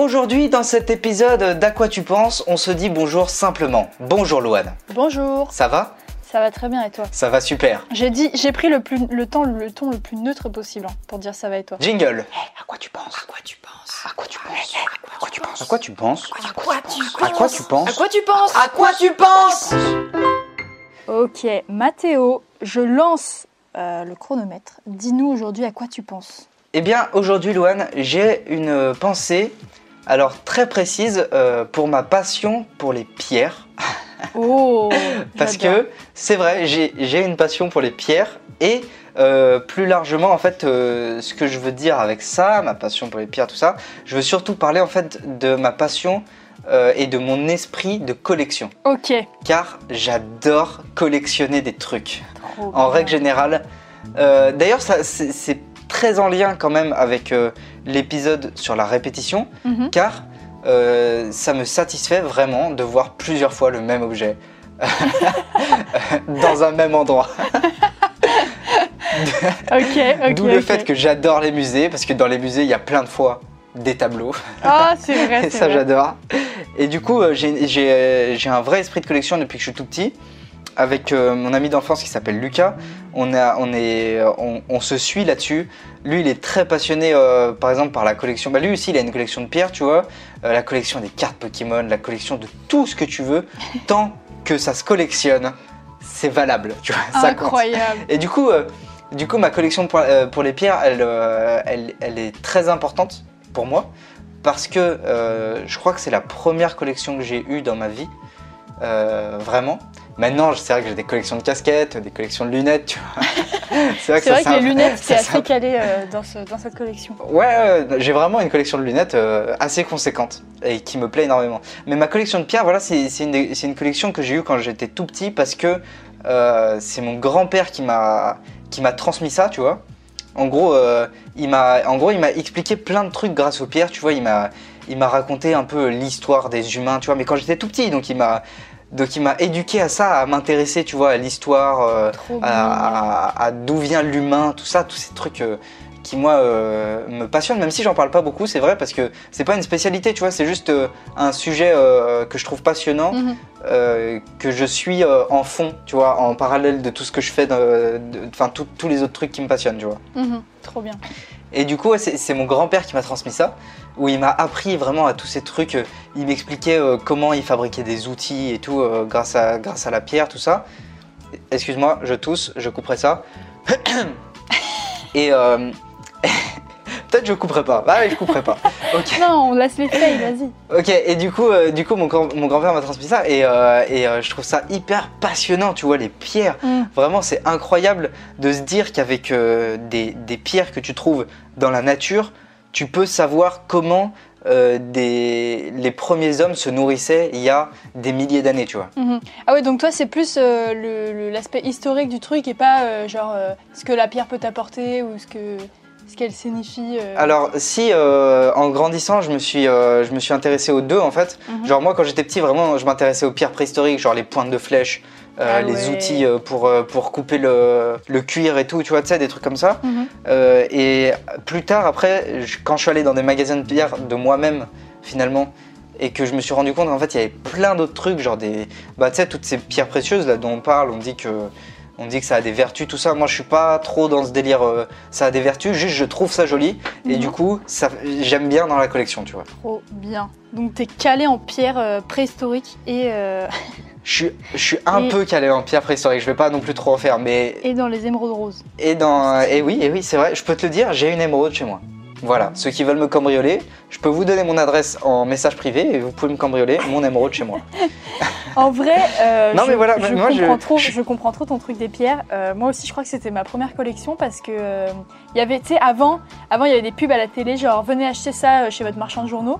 Aujourd'hui, dans cet épisode d'À quoi tu penses, on se dit bonjour simplement. Bonjour Louane. Bonjour, Ça va ça va très bien et toi Ça va super. J'ai dit, j'ai pris le, plus, le, temps, le ton le plus neutre possible hein, pour dire ça va et toi. Jingle. À quoi tu penses À quoi tu penses À quoi tu penses À quoi tu penses À quoi tu penses À quoi tu À quoi tu penses À quoi tu penses À quoi tu penses Ok, Mathéo, je lance euh, le chronomètre. Dis-nous aujourd'hui à quoi tu penses. Eh bien, aujourd'hui, Louane, j'ai une pensée, alors très précise, euh, pour ma passion pour les pierres. Oh Parce que c'est vrai, j'ai une passion pour les pierres et euh, plus largement, en fait, euh, ce que je veux dire avec ça, ma passion pour les pierres, tout ça, je veux surtout parler en fait de ma passion euh, et de mon esprit de collection. Ok. Car j'adore collectionner des trucs. Trop En bien. règle générale. D'ailleurs, c'est très en lien quand même avec euh, l'épisode sur la répétition, Mhm. car euh, ça me satisfait vraiment de voir plusieurs fois le même objet dans un même endroit. Ok, ok. D'où le fait que j'adore les musées, parce que dans les musées, il y a plein de fois des tableaux. Ah, c'est vrai, Et ça, j'adore. Et du coup, euh, j'ai un vrai esprit de collection depuis que je suis tout petit. Avec euh, mon ami d'enfance qui s'appelle Lucas, on, a, on, est, euh, on, on se suit là-dessus. Lui, il est très passionné, euh, par exemple, par la collection. Bah, lui aussi, il a une collection de pierres, tu vois. Euh, la collection des cartes Pokémon, la collection de tout ce que tu veux, tant que ça se collectionne, c'est valable, tu vois. Ça compte. Incroyable. Et du coup, du coup, ma collection pour, pour les pierres, elle, elle, elle est très importante pour moi parce que je crois que c'est la première collection que j'ai eue dans ma vie, euh, vraiment. Maintenant, c'est vrai que j'ai des collections de casquettes, des collections de lunettes, tu vois. c'est vrai que les lunettes, c'est assez calé euh, dans, ce- dans cette collection. Ouais, euh, j'ai vraiment une collection de lunettes euh, assez conséquente et qui me plaît énormément. Mais ma collection de pierres, voilà, c'est une, une collection que j'ai eue quand j'étais tout petit parce que c'est mon grand-père qui m'a qui m'a transmis ça, tu vois. En gros, il m'a en gros, il m'a expliqué plein de trucs grâce aux pierres, tu vois. Il m'a il m'a raconté un peu l'histoire des humains, tu vois. Mais quand j'étais tout petit, donc il m'a donc il m'a éduqué à ça, à m'intéresser, tu vois, à l'histoire. euh, à, à- à d'où vient l'humain, tout ça, tous ces trucs euh, qui moi euh, me passionnent, même si j'en parle pas beaucoup, c'est vrai, parce que c'est pas une spécialité, tu vois, c'est juste un sujet que je trouve passionnant, Mhm. que je suis en fond, tu vois, en parallèle de tout ce que je fais, enfin tous les autres trucs qui me passionnent, tu vois. Mhm. Trop bien. Et du coup, c'est mon grand-père qui m'a transmis ça, où il m'a appris vraiment à tous ces trucs. euh, Il m'expliquait euh, comment il fabriquait des outils et tout euh, grâce, à, grâce à la pierre, tout ça. Excuse-moi, je tousse, je couperai ça. et euh, peut-être je couperai pas. Ah je couperai pas. Non, on laisse les feuilles, vas-y. Ok, et du coup, euh, du coup mon, grand- mon grand-père m'a transmis ça et, euh, et euh, je trouve ça hyper passionnant, tu vois, les pierres. Mm. Vraiment, c'est incroyable de se dire qu'avec des, des pierres que tu trouves dans la nature, tu peux savoir comment des, les premiers hommes se nourrissaient il y a des milliers d'années, tu vois. Mhm. Ah ouais, donc toi, c'est plus l'aspect historique du truc et pas genre ce que la pierre peut t'apporter ou ce que ce qu'elle signifie. euh. Alors, si euh, en grandissant, je me, suis, euh, je me suis intéressé aux deux en fait. Mhm. Genre, moi quand j'étais petit, vraiment, je m'intéressais aux pierres préhistoriques, genre les pointes de flèches, euh, Ah les ouais. outils pour, pour couper le, le cuir et tout, tu vois, tu sais, des trucs comme ça. Mhm. Et plus tard, après, quand je suis allé dans des magasins de pierres de moi-même, finalement, et que je me suis rendu compte qu'en fait, il y avait plein d'autres trucs, genre des. Bah, tu sais, toutes ces pierres précieuses là dont on parle, on dit que. On dit que ça a des vertus, tout ça. Moi, je suis pas trop dans ce délire. euh, ça a des vertus, juste je trouve ça joli. Et Mhm. du coup, ça, j'aime bien dans la collection, tu vois. Trop bien. Donc t'es calé en pierre euh, préhistorique et, euh, Je suis, je suis un Et- peu calé en pierre préhistorique. Je vais pas non plus trop en faire, mais et dans les émeraudes roses. et dans et oui, et oui, c'est vrai. Je peux te le dire, j'ai une émeraude chez moi. Voilà, ceux qui veulent me cambrioler, je peux vous donner mon adresse en message privé et vous pouvez me cambrioler mon émeraude chez moi. En vrai, euh, Non, je, mais voilà, je moi, je- comprends trop, je- je comprends trop ton truc des pierres. Euh, moi aussi, je crois que c'était ma première collection parce que euh, il y avait, tu sais, avant, avant il y avait des pubs à la télé, genre venez acheter ça chez votre marchand de journaux.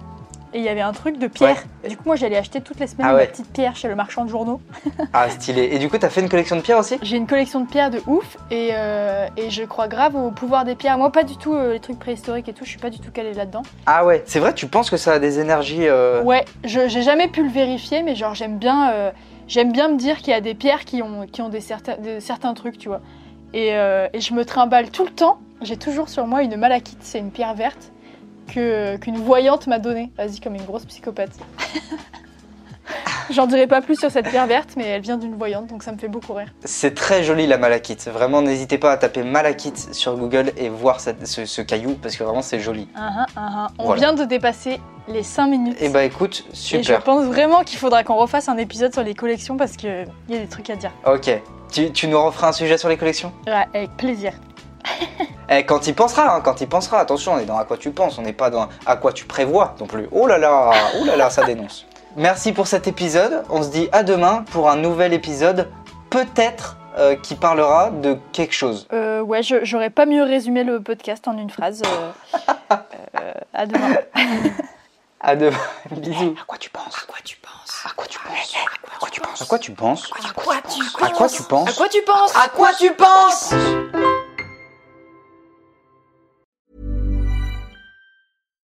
Et il y avait un truc de pierre. Du coup, moi, j'allais acheter toutes les semaines Ah ma ouais. petite pierre chez le marchand de journaux. Ah, stylé. Et du coup, t'as fait une collection de pierres aussi? J'ai une collection de pierres de ouf et, euh, et je crois grave au pouvoir des pierres. Moi, pas du tout euh, les trucs préhistoriques et tout, je suis pas du tout calée là-dedans. Ah ouais, c'est vrai, tu penses que ça a des énergies. euh, Ouais, j'ai jamais pu le vérifier, mais genre j'aime bien, euh, j'aime bien me dire qu'il y a des pierres qui ont, qui ont des, certains, certains trucs, tu vois. Et, et je me trimballe tout le temps. J'ai toujours sur moi une malachite, c'est une pierre verte qu'une voyante m'a donné. Vas-y, comme une grosse psychopathe. J'en dirai pas plus sur cette pierre verte, mais elle vient d'une voyante, donc ça me fait beaucoup rire. C'est très joli la malachite. Vraiment, n'hésitez pas à taper malachite sur Google et voir cette- ce, ce caillou parce que vraiment c'est joli. Ah, ah, ah, ah. On Voilà. vient de dépasser les 5 minutes. Et bah écoute, Et je super. pense vraiment qu'il faudra qu'on refasse un épisode sur les collections parce qu'il y a des trucs à dire. Ok. Tu, tu nous referas un sujet sur les collections? Ouais, avec plaisir. Eh, quand il pensera, hein, quand il pensera, attention, on est dans à quoi tu penses, on n'est pas dans à quoi tu prévois non plus. Oh là là, oh là là, ça dénonce. Merci pour cet épisode. On se dit à demain pour un nouvel épisode, peut-être euh, qui parlera de quelque chose. Euh, ouais, je- j'aurais pas mieux résumé le podcast en une phrase. euh, euh, à demain. À demain. Bisous. Quoi tu penses À quoi tu penses À quoi tu penses À quoi tu penses À quoi tu penses À quoi tu penses À quoi tu penses À quoi tu penses À quoi tu penses